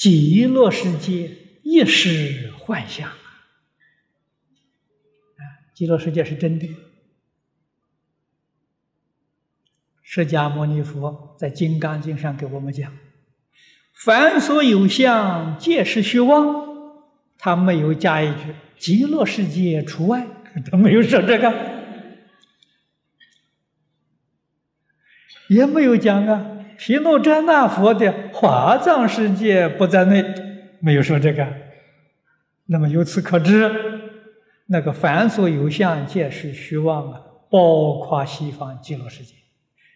极乐世界亦是幻象啊！极乐世界是真的。释迦牟尼佛在《金刚经》上给我们讲：“凡所有相，皆是虚妄。”他没有加一句“极乐世界除外”，他没有说这个，也没有讲啊。毗卢遮那佛的华藏世界不在内，没有说这个。那么由此可知，那个凡所有相，皆是虚妄啊，包括西方极乐世界，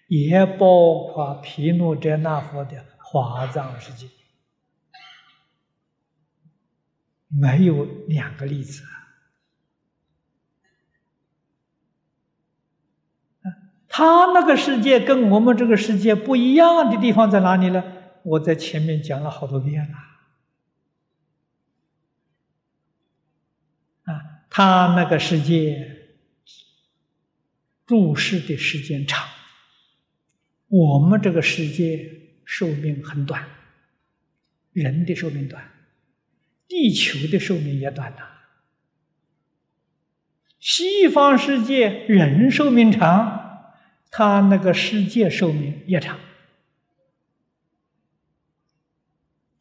也包括毗卢遮那佛的华藏世界，没有两个例子。他那个世界跟我们这个世界不一样的地方在哪里呢？我在前面讲了好多遍了。啊，他那个世界注视的时间长，我们这个世界寿命很短，人的寿命短，地球的寿命也短呐。西方世界人寿命长。他那个世界寿命也长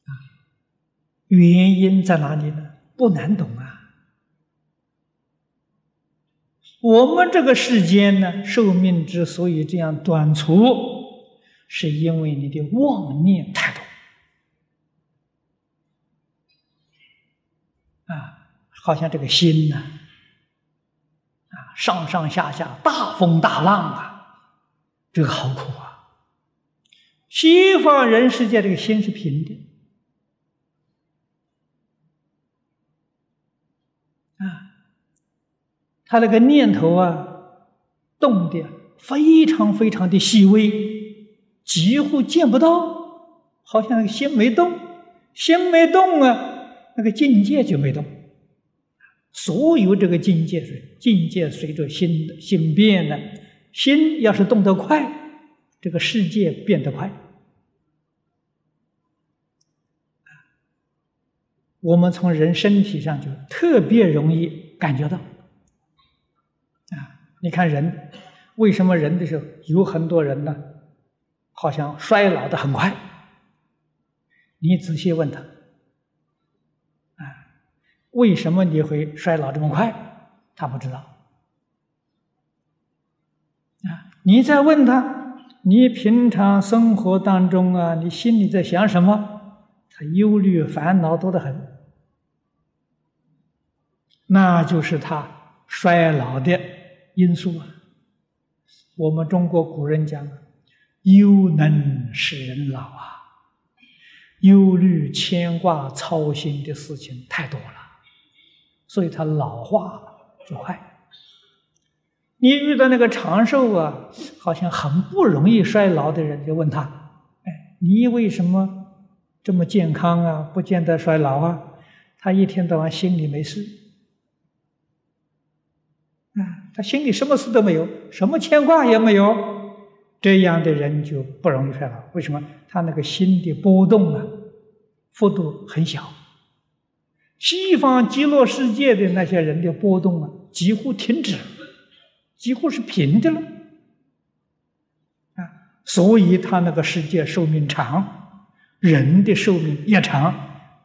啊，原因在哪里呢？不难懂啊。我们这个世间呢，寿命之所以这样短促，是因为你的妄念太多啊，好像这个心呐，啊，上上下下，大风大浪啊。这个好苦啊！西方人世界这个心是平的啊，他那个念头啊动的非常非常的细微，几乎见不到，好像那个心没动，心没动啊，那个境界就没动。所有这个境界是境界随着心的心变呢。心要是动得快，这个世界变得快。我们从人身体上就特别容易感觉到。啊，你看人，为什么人的时候有很多人呢？好像衰老的很快。你仔细问他，啊，为什么你会衰老这么快？他不知道。你再问他，你平常生活当中啊，你心里在想什么？他忧虑烦恼多得很，那就是他衰老的因素啊。我们中国古人讲，忧能使人老啊，忧虑、牵挂、操心的事情太多了，所以他老化就快。你遇到那个长寿啊，好像很不容易衰老的人，就问他：“哎，你为什么这么健康啊？不见得衰老啊？”他一天到晚心里没事，啊，他心里什么事都没有，什么牵挂也没有，这样的人就不容易衰老。为什么？他那个心的波动啊，幅度很小。西方极乐世界的那些人的波动啊，几乎停止了。几乎是平的了，啊，所以他那个世界寿命长，人的寿命也长，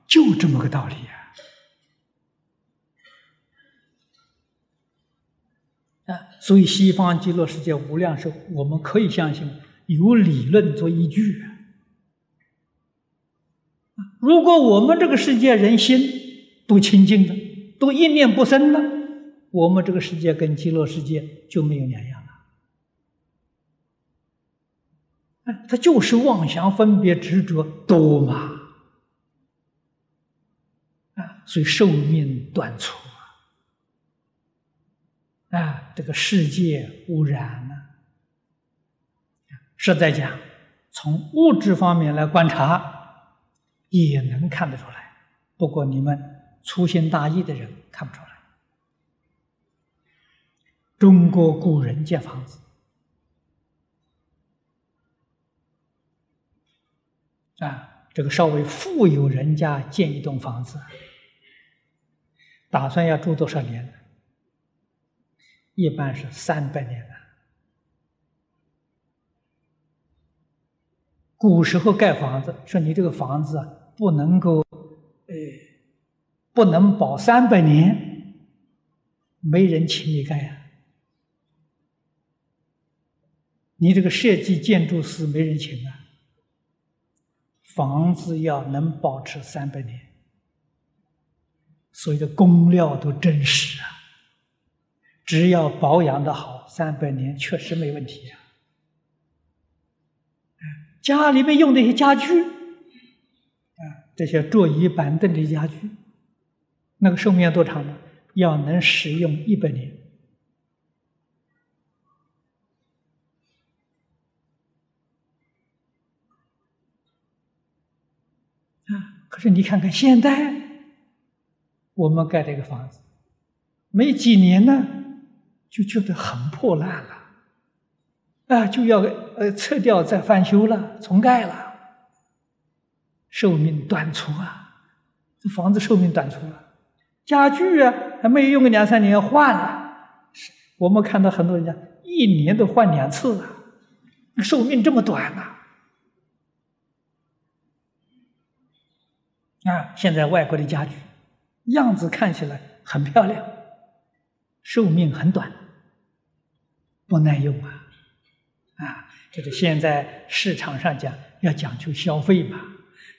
就这么个道理啊。啊，所以西方极乐世界无量寿，我们可以相信有理论做依据。如果我们这个世界人心都清净的，都一念不生了。我们这个世界跟极乐世界就没有两样了，哎，它就是妄想分别执着多嘛，啊，所以寿命短促啊，啊，这个世界污染了，实在讲，从物质方面来观察，也能看得出来，不过你们粗心大意的人看不出来。中国古人建房子啊，这个稍微富有人家建一栋房子，打算要住多少年呢？一般是三百年了。古时候盖房子，说你这个房子，不能够，呃，不能保三百年，没人请你盖呀。你这个设计建筑师没人请啊。房子要能保持三百年，所有的工料都真实啊。只要保养的好，三百年确实没问题啊。家里面用那些家具，啊，这些桌椅板凳的家具，那个寿命要多长呢？要能使用一百年。啊！可是你看看现在，我们盖这个房子，没几年呢，就觉得很破烂了，啊，就要呃撤掉再翻修了，重盖了，寿命短促啊！这房子寿命短促啊，家具啊还没有用个两三年要换了。我们看到很多人家一年都换两次啊，寿命这么短啊！啊，现在外国的家具样子看起来很漂亮，寿命很短，不耐用啊！啊，这个现在市场上讲要讲究消费嘛，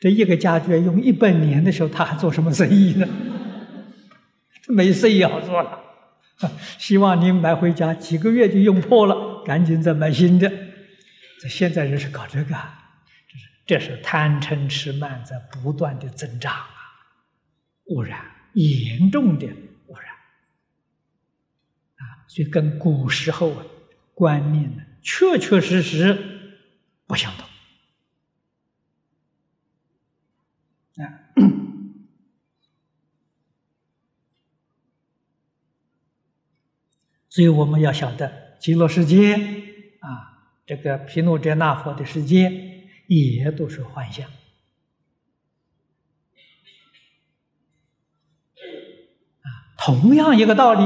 这一个家具用一百年的时候，他还做什么生意呢？这没生意好做了。希望你买回家几个月就用破了，赶紧再买新的。这现在人是搞这个。这是贪嗔痴慢在不断的增长啊，污染严重的污染啊，所以跟古时候啊观念呢确确实实不相同啊，所以我们要晓得极乐世界啊，这个毗卢遮那佛的世界。也都是幻象啊！同样一个道理，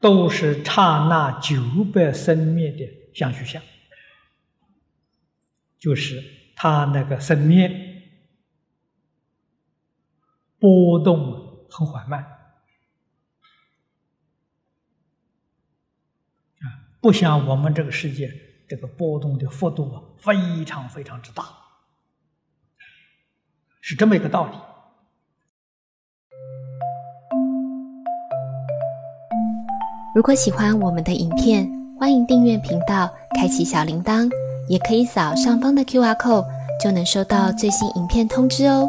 都是刹那九百生灭的相续相，就是它那个生灭波动很缓慢啊，不像我们这个世界。这个波动的幅度啊，非常非常之大，是这么一个道理。如果喜欢我们的影片，欢迎订阅频道，开启小铃铛，也可以扫上方的 Q R code，就能收到最新影片通知哦。